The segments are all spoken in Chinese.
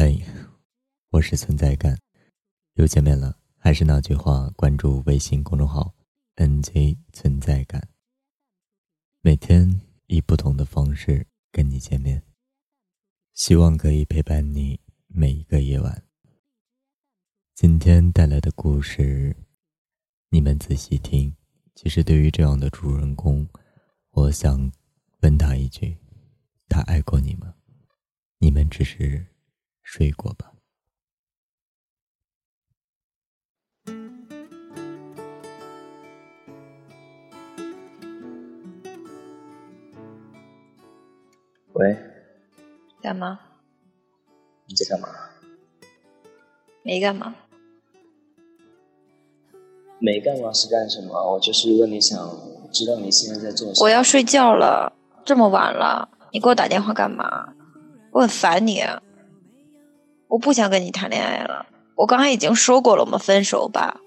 嗨，我是存在感，又见面了。还是那句话，关注微信公众号 “nj 存在感”，每天以不同的方式跟你见面，希望可以陪伴你每一个夜晚。今天带来的故事，你们仔细听。其实，对于这样的主人公，我想问他一句：他爱过你吗？你们只是……睡过吧。喂，干嘛？你在干嘛？没干嘛。没干嘛是干什么？我就是问你想知道你现在在做什么。我要睡觉了，这么晚了，你给我打电话干嘛？我很烦你。我不想跟你谈恋爱了，我刚才已经说过了，我们分手吧。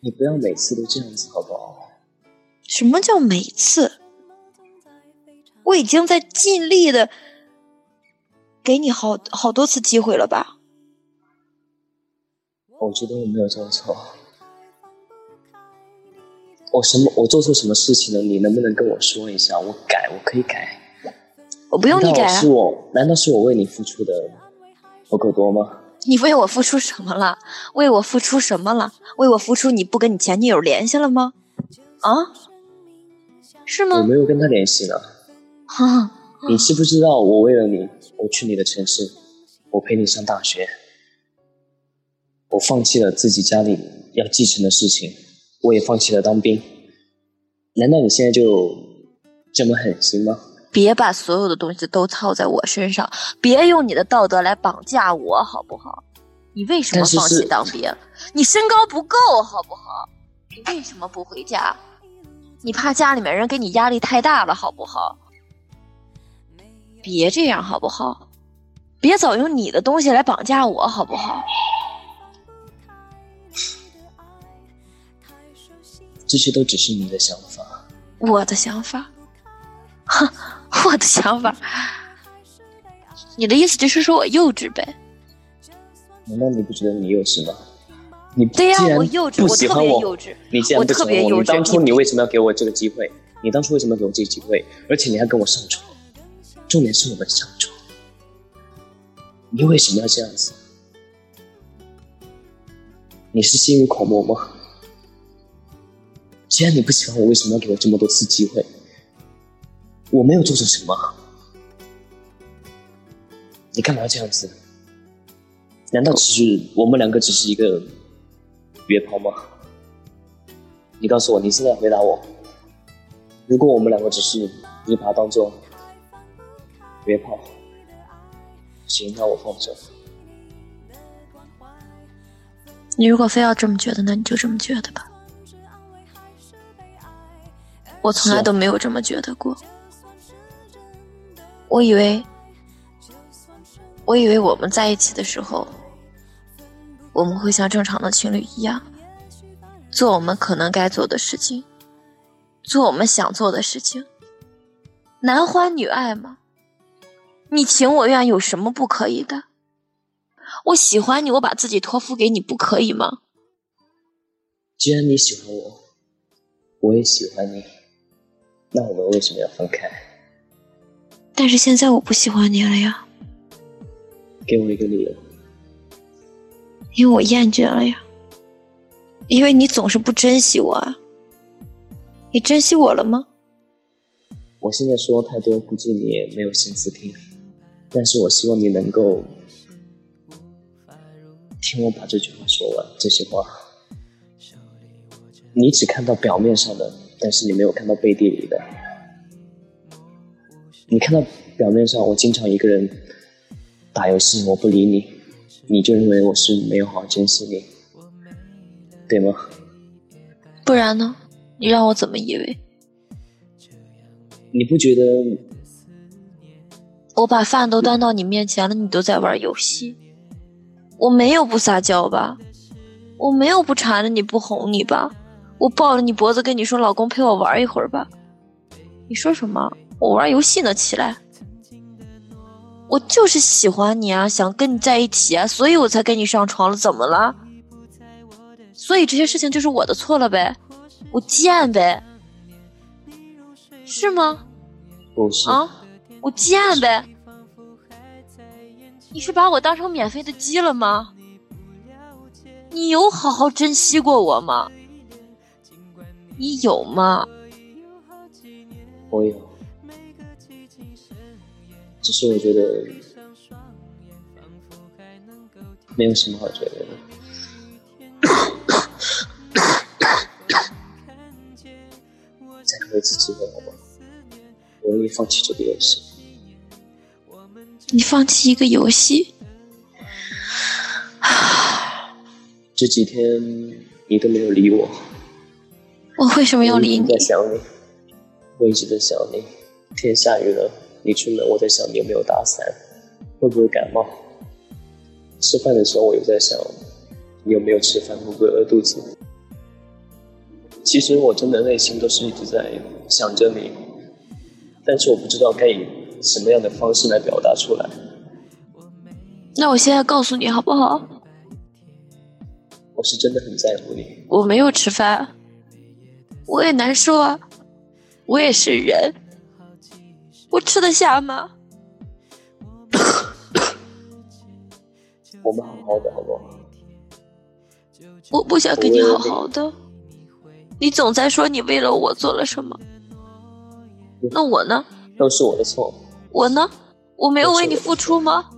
你不要每次都这样子好不好？什么叫每次？我已经在尽力的给你好好多次机会了吧？我觉得我没有做错，我什么我做错什么事情了？你能不能跟我说一下？我改，我可以改。我不用你改啊！是我？难道是我为你付出的不够多吗？你为我付出什么了？为我付出什么了？为我付出你不跟你前女友联系了吗？啊？是吗？我没有跟他联系呢。哈，你知不知道我为了你，我去你的城市，我陪你上大学，我放弃了自己家里要继承的事情，我也放弃了当兵。难道你现在就这么狠心吗？别把所有的东西都套在我身上，别用你的道德来绑架我，好不好？你为什么放弃当兵？你身高不够，好不好？你为什么不回家？你怕家里面人给你压力太大了，好不好？别这样，好不好？别总用你的东西来绑架我，好不好？这些都只是你的想法，我的想法。哼，我的想法，你的意思就是说我幼稚呗？难道你不觉得你幼稚吗？你对呀，我幼稚，我特别幼稚，你既然不喜欢我，你当初你为什么要给我这个机会？你当初为什么要给我这个机会？而且你还跟我上床，重点是我们上床，你为什么要这样子？你是心无狂魔吗？既然你不喜欢我，为什么要给我这么多次机会？我没有做错什么，你干嘛要这样子？难道只是我们两个只是一个约炮吗？你告诉我，你现在回答我，如果我们两个只是你把它当做约炮，行，那我放手。你如果非要这么觉得，那你就这么觉得吧。我从来都没有这么觉得过。我以为，我以为我们在一起的时候，我们会像正常的情侣一样，做我们可能该做的事情，做我们想做的事情。男欢女爱嘛，你情我愿有什么不可以的？我喜欢你，我把自己托付给你，不可以吗？既然你喜欢我，我也喜欢你，那我们为什么要分开？但是现在我不喜欢你了呀，给我一个理由。因为我厌倦了呀，因为你总是不珍惜我啊。你珍惜我了吗？我现在说太多，估计你也没有心思听。但是我希望你能够听我把这句话说完。这些话，你只看到表面上的，但是你没有看到背地里的。你看到表面上，我经常一个人打游戏，我不理你，你就认为我是没有好好珍惜你，对吗？不然呢？你让我怎么以为？你不觉得？我把饭都端到你面前了，你都在玩游戏，我没有不撒娇吧？我没有不缠着你不哄你吧？我抱着你脖子跟你说：“老公，陪我玩一会儿吧。”你说什么？我玩游戏呢，起来！我就是喜欢你啊，想跟你在一起啊，所以我才跟你上床了，怎么了？所以这些事情就是我的错了呗，我贱呗，是吗？不是啊，我贱呗。你是把我当成免费的鸡了吗？你有好好珍惜过我吗？你有吗？我有，只是我觉得没有什么好觉得的。再给我一次机会好吗？我愿意放弃这个游戏。你放弃一个游戏？这几天你都没有理我，我为什么要理你我一直在？想你，我一直在想你。天下雨了，你出门，我在想你有没有打伞，会不会感冒。吃饭的时候，我又在想你有没有吃饭，会不会饿肚子。其实我真的内心都是一直在想着你，但是我不知道该以什么样的方式来表达出来。那我现在告诉你好不好？我是真的很在乎你，我没有吃饭，我也难受啊，我也是人，我吃得下吗？我们好好的好不好？我不想跟你好好的，你总在说你为了我做了什么，那我呢？都是我的错，我呢？我没有为你付出吗？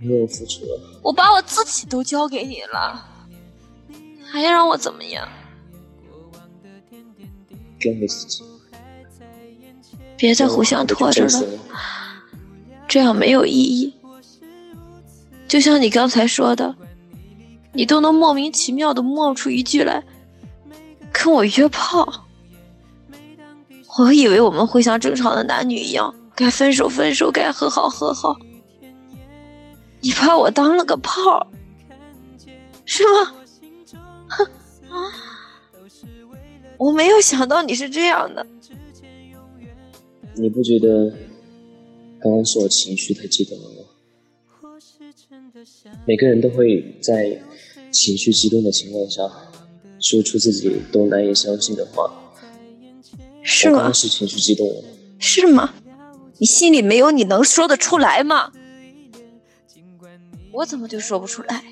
因为我付出了。我把我自己都交给你了，还要让我怎么样？给我一次机会，别再互相拖着了，这样没有意义。就像你刚才说的，你都能莫名其妙的冒出一句来跟我约炮，我以为我们会像正常的男女一样，该分手分手，该和好和好。你把我当了个炮，是吗？哼 啊！我没有想到你是这样的。你不觉得刚刚是我情绪太激动了吗？每个人都会在情绪激动的情况下说出自己都难以相信的话。是吗我刚刚？是情绪激动了，是吗？你心里没有你能说得出来吗？我怎么就说不出来？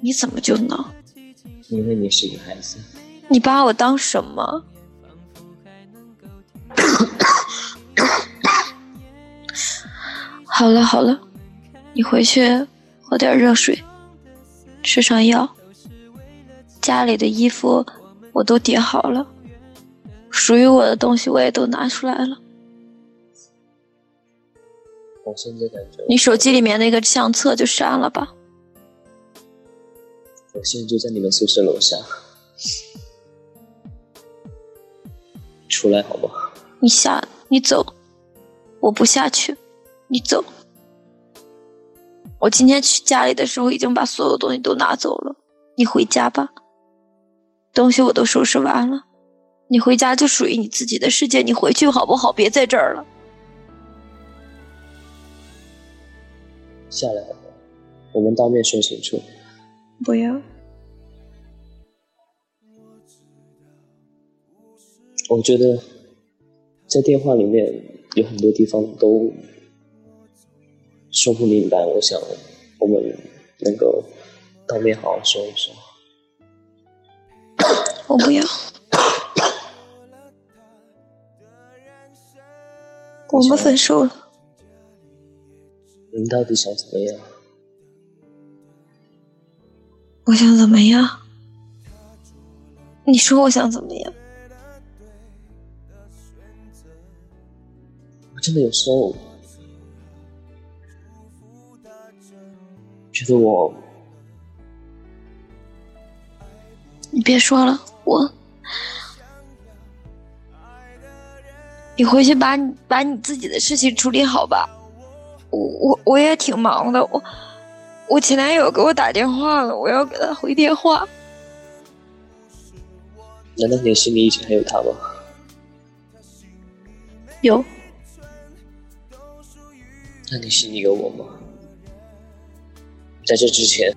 你怎么就能？因为你是女孩子。你把我当什么？好了好了，你回去喝点热水，吃上药。家里的衣服我都叠好了，属于我的东西我也都拿出来了。我现在感觉，你手机里面那个相册就删了吧。我现在就在你们宿舍楼下，出来好不好？你下，你走，我不下去，你走。我今天去家里的时候已经把所有东西都拿走了，你回家吧。东西我都收拾完了，你回家就属于你自己的世界，你回去好不好？别在这儿了。下来？我们当面说清楚。不要，我觉得在电话里面有很多地方都说不明白，我想我们能够当面好好说一说。我不要。我们分手了。你到底想怎么样？我想怎么样？你说我想怎么样？我真的有时候觉得我你别说了，我，你回去把你把你自己的事情处理好吧。我我我也挺忙的，我我前男友给我打电话了，我要给他回电话。难道你的心里以前还有他吗？有，那你心里有我吗？在这之前，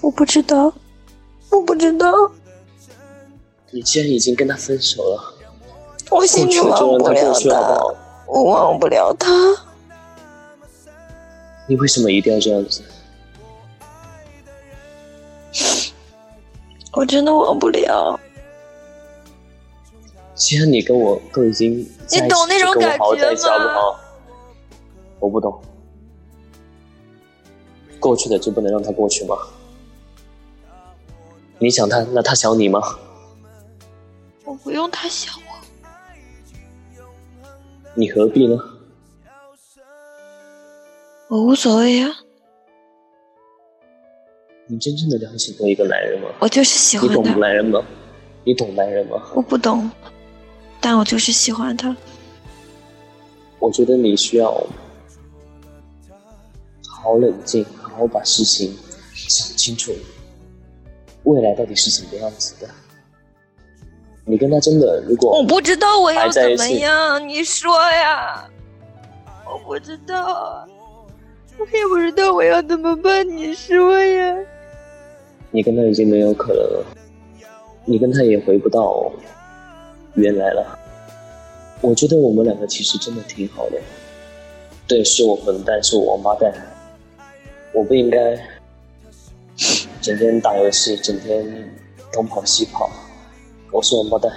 我不知道，我不知道。你既然已经跟他分手了，我心里忘不了他，我忘不了他。你为什么一定要这样子？我真的忘不了。既然你跟我都已经你懂那种感觉吗？我不懂。过去的就不能让它过去吗？你想他，那他想你吗？我不用他想我。你何必呢？我无所谓啊。你真正的了解过一个男人吗？我就是喜欢他。你懂男人吗？你懂男人吗？我不懂。但我就是喜欢他。我觉得你需要好好冷静，好好把事情想清楚，未来到底是怎么样子的。你跟他真的如果我不知道我要怎么样，你说呀？我不知道，我也不知道我要怎么办，你说呀？你跟他已经没有可能了，你跟他也回不到。原来了，我觉得我们两个其实真的挺好的。对，是我笨蛋，是我王八蛋，我不应该整天打游戏，整天东跑西跑。我是王八蛋，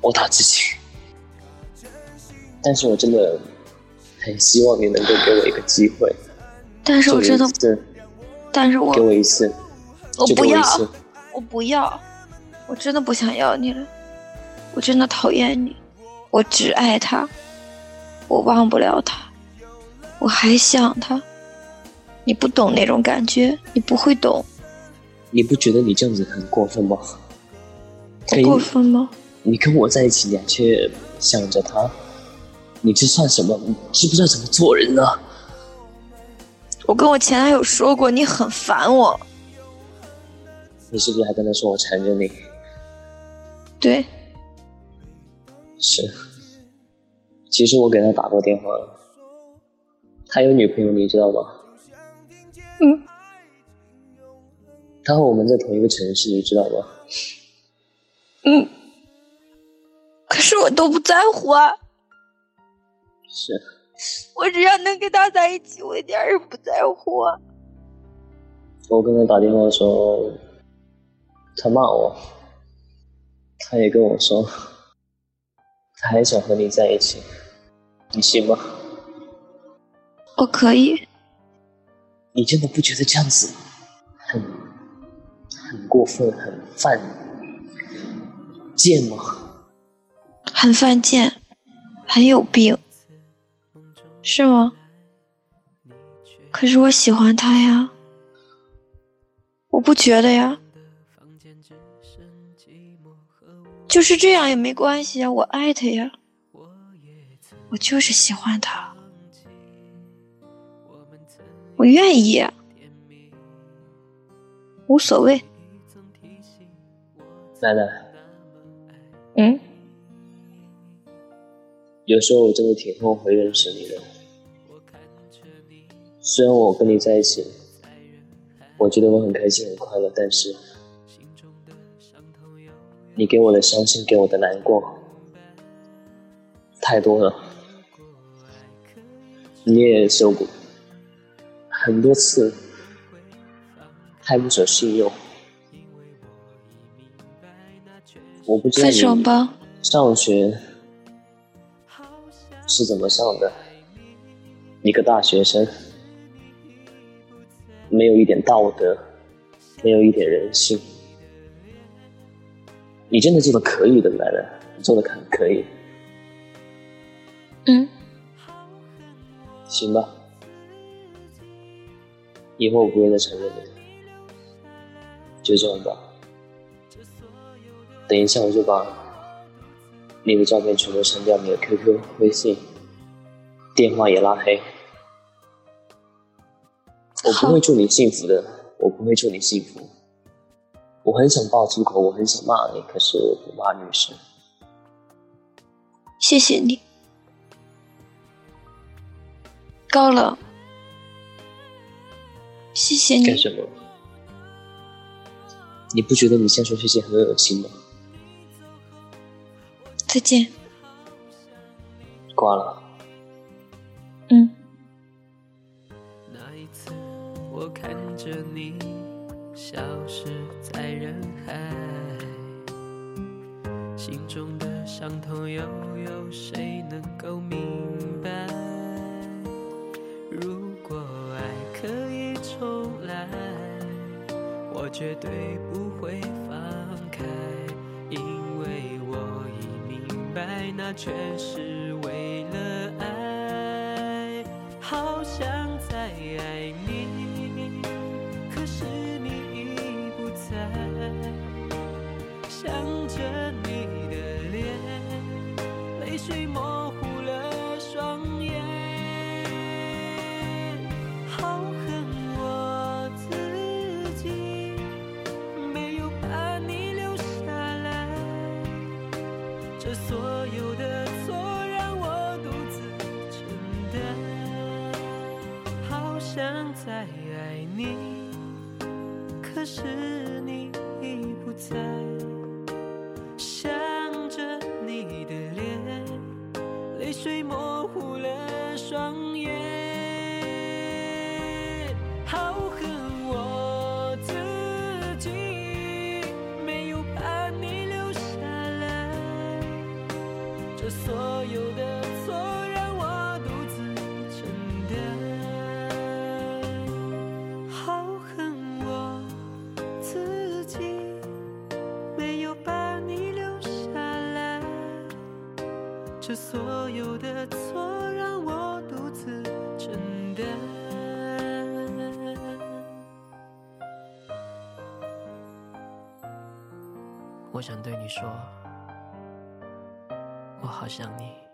我打自己。但是我真的很希望你能够给我一个机会。但是我真的，但是我给我一次，我不要，我不要，我真的不想要你了。我真的讨厌你，我只爱他，我忘不了他，我还想他。你不懂那种感觉，你不会懂。你不觉得你这样子很过分吗？过分吗？你跟我在一起，你却想着他，你这算什么？你知不知道怎么做人呢？我跟我前男友说过，你很烦我。你是不是还跟他说我缠着你？对。是，其实我给他打过电话了，他有女朋友，你知道吗？嗯。他和我们在同一个城市，你知道吗？嗯。可是我都不在乎啊。是。我只要能跟他在一起，我一点也不在乎。我跟他打电话的时候，他骂我，他也跟我说。他还想和你在一起，你信吗？我可以。你真的不觉得这样子很很过分、很犯贱吗？很犯贱，很有病，是吗？可是我喜欢他呀，我不觉得呀。就是这样也没关系啊，我爱他呀，我就是喜欢他，我愿意，无所谓。奶奶，嗯，有时候我真的挺后悔认识你的。虽然我跟你在一起，我觉得我很开心很快乐，但是。你给我的伤心，给我的难过，太多了。你也受过很多次太不守信用。我不知道你上学是怎么上的？一个大学生，没有一点道德，没有一点人性。你真的做的可以的，来了，你做的很可以。嗯，行吧，以后我不会再承认你，就这样吧。等一下我就把你的照片全部删掉，你的 QQ、微信、电话也拉黑。我不会祝你幸福的，我不会祝你幸福。我很想爆粗口，我很想骂你，可是我不骂女生。谢谢你。够了，谢谢你。干什么？你不觉得你先说谢谢很恶心吗？再见。挂了。嗯。那一次，我看着你消失在人海，心中的伤痛又有谁能够明白？绝对不会放开，因为我已明白，那全是为了爱。好想是这所有的错让我独自承担。我想对你说，我好想你。